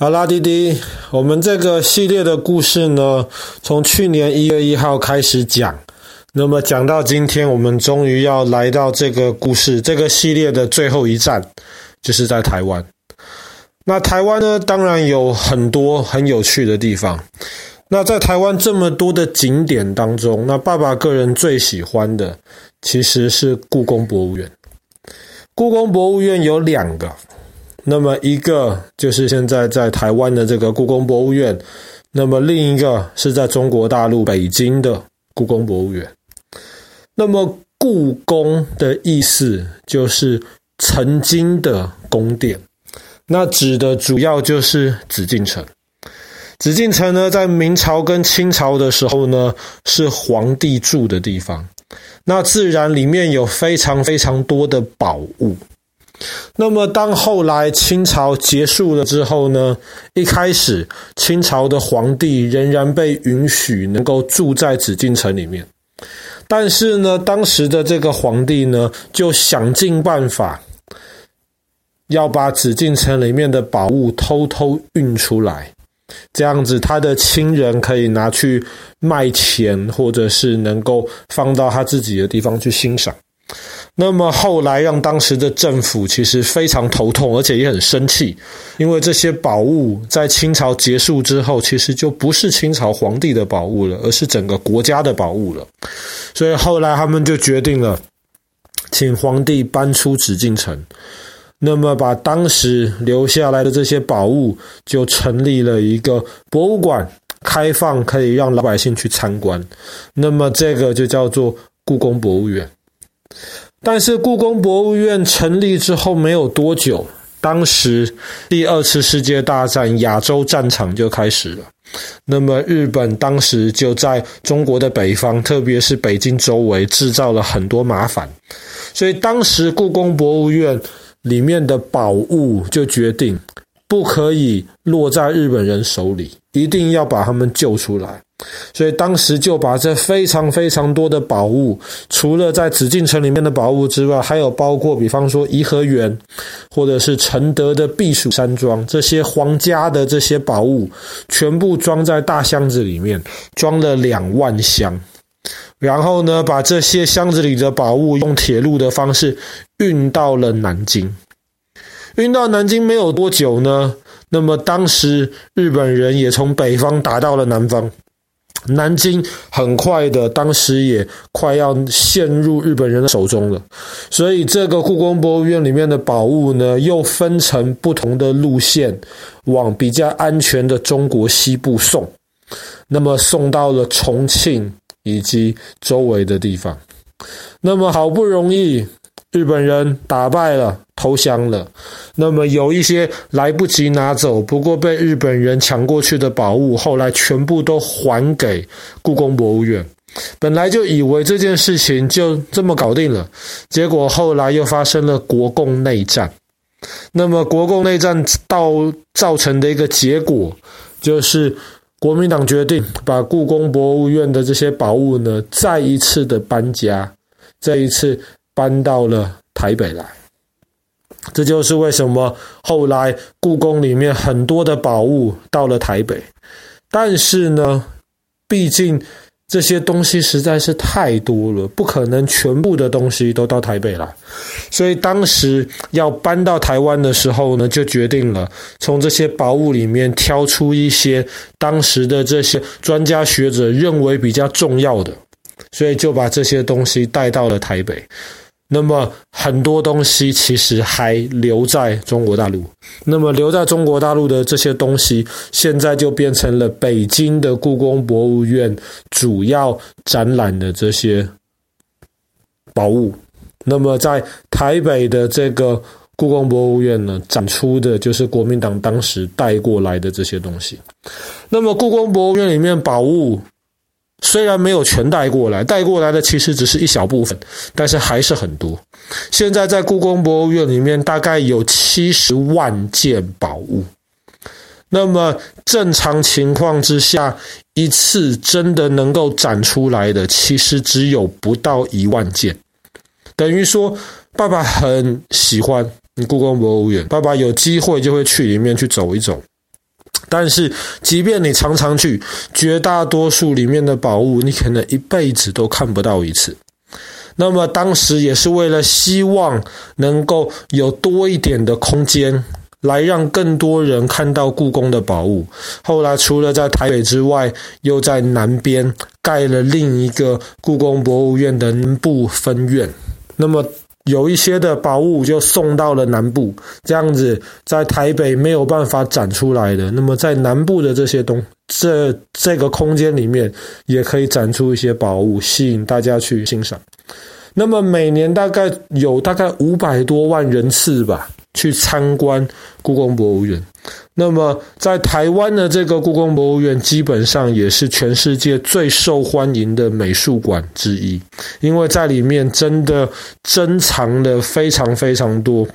好啦，弟弟，我们这个系列的故事呢，从去年一月一号开始讲，那么讲到今天，我们终于要来到这个故事这个系列的最后一站，就是在台湾。那台湾呢，当然有很多很有趣的地方。那在台湾这么多的景点当中，那爸爸个人最喜欢的其实是故宫博物院。故宫博物院有两个。那么一个就是现在在台湾的这个故宫博物院，那么另一个是在中国大陆北京的故宫博物院。那么故宫的意思就是曾经的宫殿，那指的主要就是紫禁城。紫禁城呢，在明朝跟清朝的时候呢，是皇帝住的地方，那自然里面有非常非常多的宝物。那么，当后来清朝结束了之后呢，一开始清朝的皇帝仍然被允许能够住在紫禁城里面，但是呢，当时的这个皇帝呢，就想尽办法要把紫禁城里面的宝物偷偷运出来，这样子他的亲人可以拿去卖钱，或者是能够放到他自己的地方去欣赏。那么后来让当时的政府其实非常头痛，而且也很生气，因为这些宝物在清朝结束之后，其实就不是清朝皇帝的宝物了，而是整个国家的宝物了。所以后来他们就决定了，请皇帝搬出紫禁城，那么把当时留下来的这些宝物，就成立了一个博物馆，开放可以让老百姓去参观。那么这个就叫做故宫博物院。但是故宫博物院成立之后没有多久，当时第二次世界大战亚洲战场就开始了。那么日本当时就在中国的北方，特别是北京周围制造了很多麻烦，所以当时故宫博物院里面的宝物就决定不可以落在日本人手里，一定要把他们救出来。所以当时就把这非常非常多的宝物，除了在紫禁城里面的宝物之外，还有包括比方说颐和园，或者是承德的避暑山庄，这些皇家的这些宝物，全部装在大箱子里面，装了两万箱。然后呢，把这些箱子里的宝物用铁路的方式运到了南京。运到南京没有多久呢，那么当时日本人也从北方打到了南方。南京很快的，当时也快要陷入日本人的手中了，所以这个故宫博物院里面的宝物呢，又分成不同的路线，往比较安全的中国西部送，那么送到了重庆以及周围的地方，那么好不容易。日本人打败了，投降了。那么有一些来不及拿走，不过被日本人抢过去的宝物，后来全部都还给故宫博物院。本来就以为这件事情就这么搞定了，结果后来又发生了国共内战。那么国共内战到造成的一个结果，就是国民党决定把故宫博物院的这些宝物呢，再一次的搬家，这一次。搬到了台北来，这就是为什么后来故宫里面很多的宝物到了台北。但是呢，毕竟这些东西实在是太多了，不可能全部的东西都到台北来。所以当时要搬到台湾的时候呢，就决定了从这些宝物里面挑出一些当时的这些专家学者认为比较重要的，所以就把这些东西带到了台北。那么很多东西其实还留在中国大陆。那么留在中国大陆的这些东西，现在就变成了北京的故宫博物院主要展览的这些宝物。那么在台北的这个故宫博物院呢，展出的就是国民党当时带过来的这些东西。那么故宫博物院里面宝物。虽然没有全带过来，带过来的其实只是一小部分，但是还是很多。现在在故宫博物院里面，大概有七十万件宝物。那么正常情况之下，一次真的能够展出来的，其实只有不到一万件。等于说，爸爸很喜欢故宫博物院，爸爸有机会就会去里面去走一走。但是，即便你常常去，绝大多数里面的宝物，你可能一辈子都看不到一次。那么，当时也是为了希望能够有多一点的空间，来让更多人看到故宫的宝物。后来，除了在台北之外，又在南边盖了另一个故宫博物院的南部分院。那么，有一些的宝物就送到了南部，这样子在台北没有办法展出来的，那么在南部的这些东这这个空间里面，也可以展出一些宝物，吸引大家去欣赏。那么每年大概有大概五百多万人次吧。去参观故宫博物院，那么在台湾的这个故宫博物院，基本上也是全世界最受欢迎的美术馆之一，因为在里面真的珍藏了非常非常多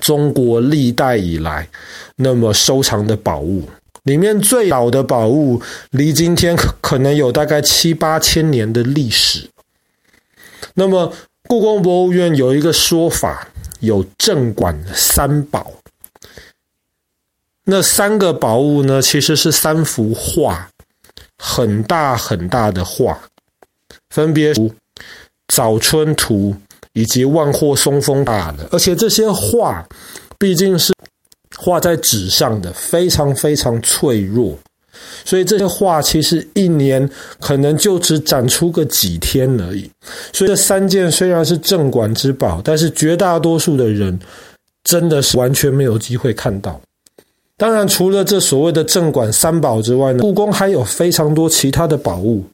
中国历代以来那么收藏的宝物，里面最老的宝物离今天可可能有大概七八千年的历史。那么故宫博物院有一个说法。有镇馆三宝，那三个宝物呢，其实是三幅画，很大很大的画，分别《早春图》以及《万壑松风大》的。而且这些画毕竟是画在纸上的，非常非常脆弱，所以这些画其实一年可能就只展出个几天而已。所以这三件虽然是镇馆之宝，但是绝大多数的人真的是完全没有机会看到。当然，除了这所谓的镇馆三宝之外呢，故宫还有非常多其他的宝物。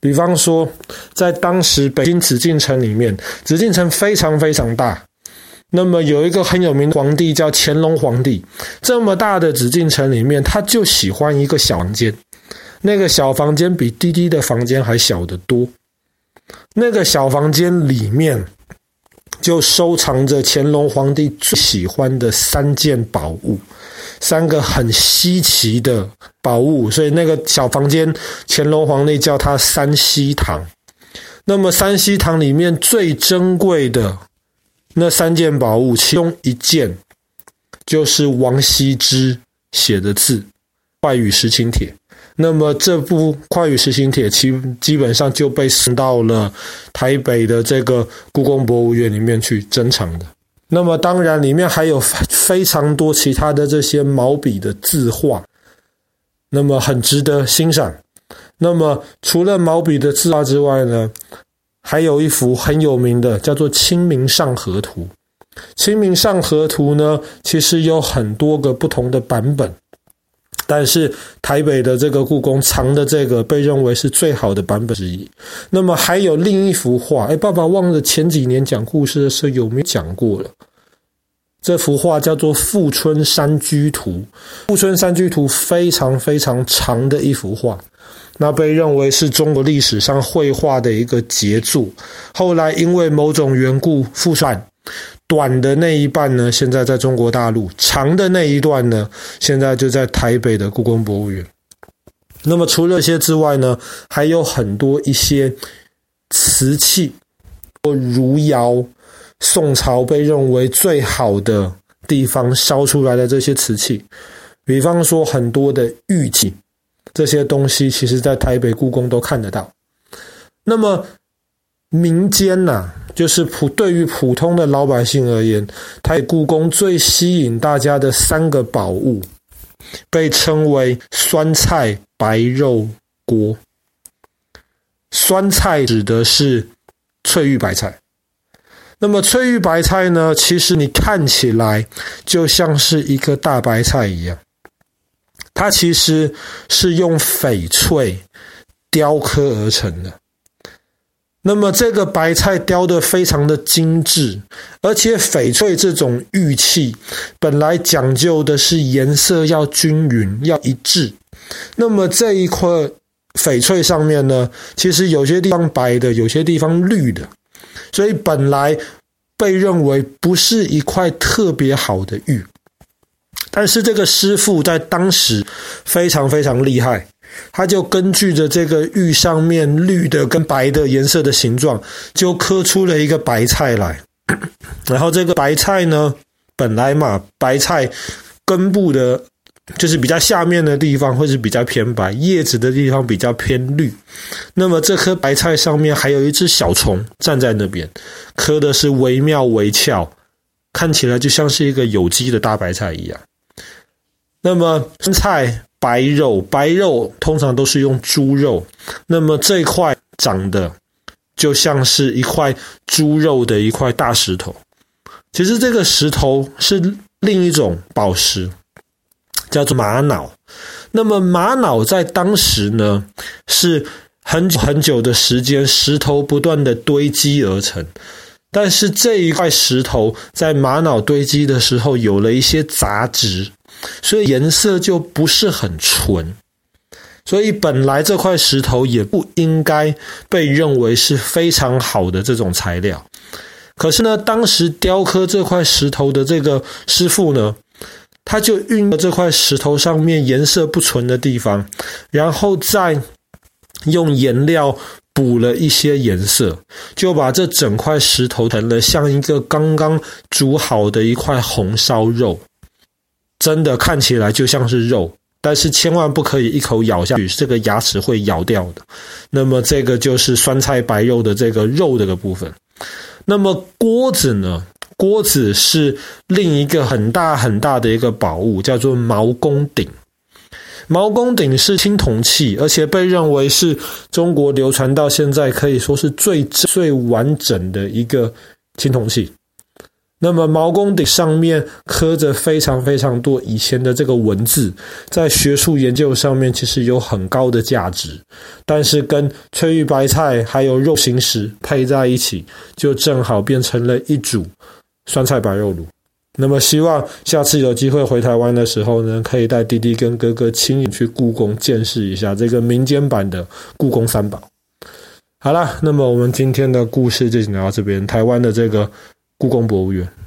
比方说，在当时北京紫禁城里面，紫禁城非常非常大。那么有一个很有名的皇帝叫乾隆皇帝，这么大的紫禁城里面，他就喜欢一个小房间，那个小房间比滴滴的房间还小得多。那个小房间里面就收藏着乾隆皇帝最喜欢的三件宝物，三个很稀奇的宝物，所以那个小房间乾隆皇帝叫它三希堂。那么三希堂里面最珍贵的那三件宝物，其中一件就是王羲之写的字《快雨时晴帖》。那么这部《快雨时晴帖》基基本上就被送到了台北的这个故宫博物院里面去珍藏的。那么当然里面还有非常多其他的这些毛笔的字画，那么很值得欣赏。那么除了毛笔的字画之外呢，还有一幅很有名的叫做《清明上河图》。《清明上河图》呢，其实有很多个不同的版本。但是台北的这个故宫藏的这个被认为是最好的版本之一。那么还有另一幅画，哎，爸爸忘了前几年讲故事的时候有没有讲过了？这幅画叫做《富春山居图》。《富春山居图》非常非常长的一幅画，那被认为是中国历史上绘画的一个杰作。后来因为某种缘故，复散。短的那一半呢，现在在中国大陆；长的那一段呢，现在就在台北的故宫博物院。那么除了这些之外呢，还有很多一些瓷器或汝窑，宋朝被认为最好的地方烧出来的这些瓷器，比方说很多的玉器，这些东西其实在台北故宫都看得到。那么民间呐、就是普对于普通的老百姓而言，台北故宫最吸引大家的三个宝物，被称为酸菜白肉锅。酸菜指的是翠玉白菜，那么翠玉白菜呢，其实你看起来就像是一个大白菜一样，它其实是用翡翠雕刻而成的。那么这个白菜雕得非常的精致，而且翡翠这种玉器本来讲究的是颜色要均匀、要一致。那么这一块翡翠上面呢，其实有些地方白的，有些地方绿的，所以本来被认为不是一块特别好的玉。但是这个师傅在当时非常非常厉害。他就根据着这个玉上面绿的跟白的颜色的形状，就刻出了一个白菜来。然后这个白菜呢，本来嘛，白菜根部的就是比较下面的地方会是比较偏白，叶子的地方比较偏绿。那么这颗白菜上面还有一只小虫站在那边，刻的是惟妙惟肖，看起来就像是一个有机的大白菜一样。那么生菜白肉，白肉通常都是用猪肉，那么这一块长得就像是一块猪肉的一块大石头。其实这个石头是另一种宝石。叫做玛瑙，那么玛瑙在当时呢，是很久很久的时间，石头不断的堆积而成。但是这一块石头在玛瑙堆积的时候有了一些杂质，所以颜色就不是很纯。所以本来这块石头也不应该被认为是非常好的这种材料。可是呢，当时雕刻这块石头的这个师傅呢，他就运用这块石头上面颜色不纯的地方，然后再用颜料补了一些颜色，就把这整块石头成了像一个刚刚煮好的一块红烧肉，真的看起来就像是肉，但是千万不可以一口咬下去，这个牙齿会咬掉的。那么这个就是酸菜白肉的这个肉这个部分。那么锅子呢？锅子是另一个很大很大的一个宝物，叫做毛公鼎。毛公鼎是青铜器，而且被认为是中国流传到现在可以说是最最完整的一个青铜器。那么毛公鼎上面刻着非常非常多以前的这个文字，在学术研究上面其实有很高的价值，但是跟翠玉白菜还有肉形石配在一起，就正好变成了一组。酸菜白肉卤，那么希望下次有机会回台湾的时候呢，可以带弟弟跟哥哥亲眼去故宫见识一下这个民间版的故宫三宝。好了，那么我们今天的故事就讲到这边，台湾的这个故宫博物院。